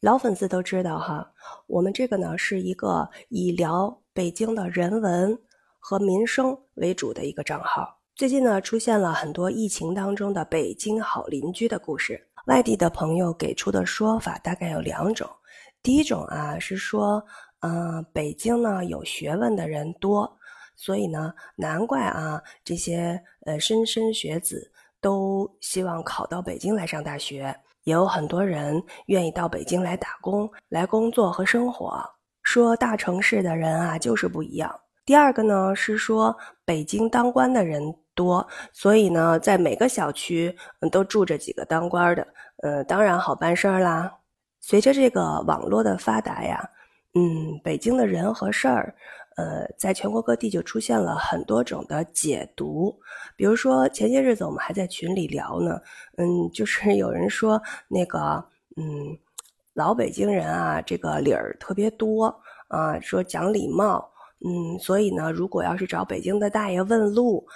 老粉丝都知道哈，我们这个呢是一个以聊北京的人文和民生为主的一个账号。最近呢出现了很多疫情当中的北京好邻居的故事，外地的朋友给出的说法大概有两种。第一种啊是说，嗯，北京呢有学问的人多，所以呢难怪啊这些呃莘莘学子都希望考到北京来上大学。也有很多人愿意到北京来打工、来工作和生活。说大城市的人啊，就是不一样。第二个呢，是说北京当官的人多，所以呢，在每个小区都住着几个当官的，呃，当然好办事儿啦。随着这个网络的发达呀，嗯，北京的人和事儿。呃，在全国各地就出现了很多种的解读，比如说前些日子我们还在群里聊呢，嗯，就是有人说那个，嗯，老北京人啊，这个理儿特别多啊，说讲礼貌，嗯，所以呢，如果要是找北京的大爷问路，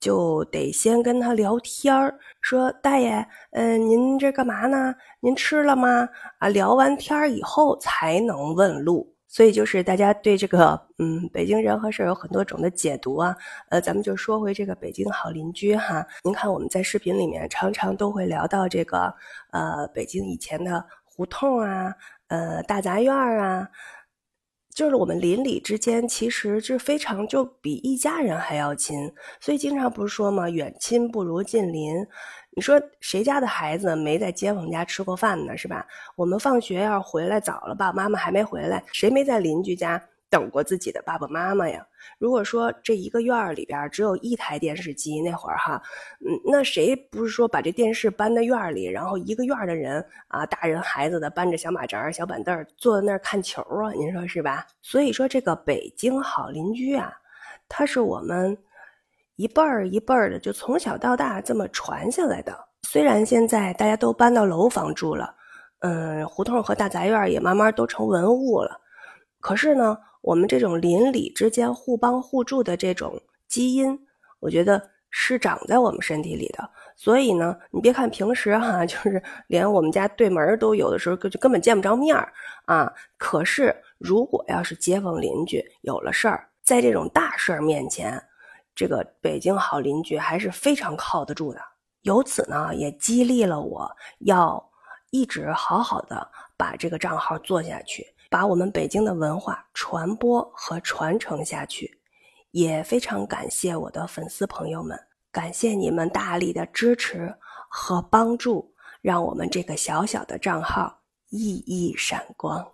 就得先跟他聊天儿，说大爷，嗯，您这干嘛呢？您吃了吗？啊，聊完天儿以后才能问路。所以就是大家对这个嗯北京人和事儿有很多种的解读啊，呃，咱们就说回这个北京好邻居哈。您看我们在视频里面常常都会聊到这个呃北京以前的胡同啊，呃大杂院啊，就是我们邻里之间其实是非常就比一家人还要亲。所以经常不是说嘛，远亲不如近邻。你说谁家的孩子没在街坊家吃过饭呢？是吧？我们放学要是回来早了，爸爸妈妈还没回来，谁没在邻居家等过自己的爸爸妈妈呀？如果说这一个院儿里边只有一台电视机，那会儿哈，嗯，那谁不是说把这电视搬到院儿里，然后一个院儿的人啊，大人孩子的搬着小马扎、小板凳坐在那儿看球啊？您说是吧？所以说这个北京好邻居啊，它是我们。一辈儿一辈儿的，就从小到大这么传下来的。虽然现在大家都搬到楼房住了，嗯，胡同和大杂院也慢慢都成文物了，可是呢，我们这种邻里之间互帮互助的这种基因，我觉得是长在我们身体里的。所以呢，你别看平时哈，就是连我们家对门都有的时候就根本见不着面啊。可是如果要是街坊邻居有了事儿，在这种大事儿面前，这个北京好邻居还是非常靠得住的，由此呢也激励了我要一直好好的把这个账号做下去，把我们北京的文化传播和传承下去。也非常感谢我的粉丝朋友们，感谢你们大力的支持和帮助，让我们这个小小的账号熠熠闪光。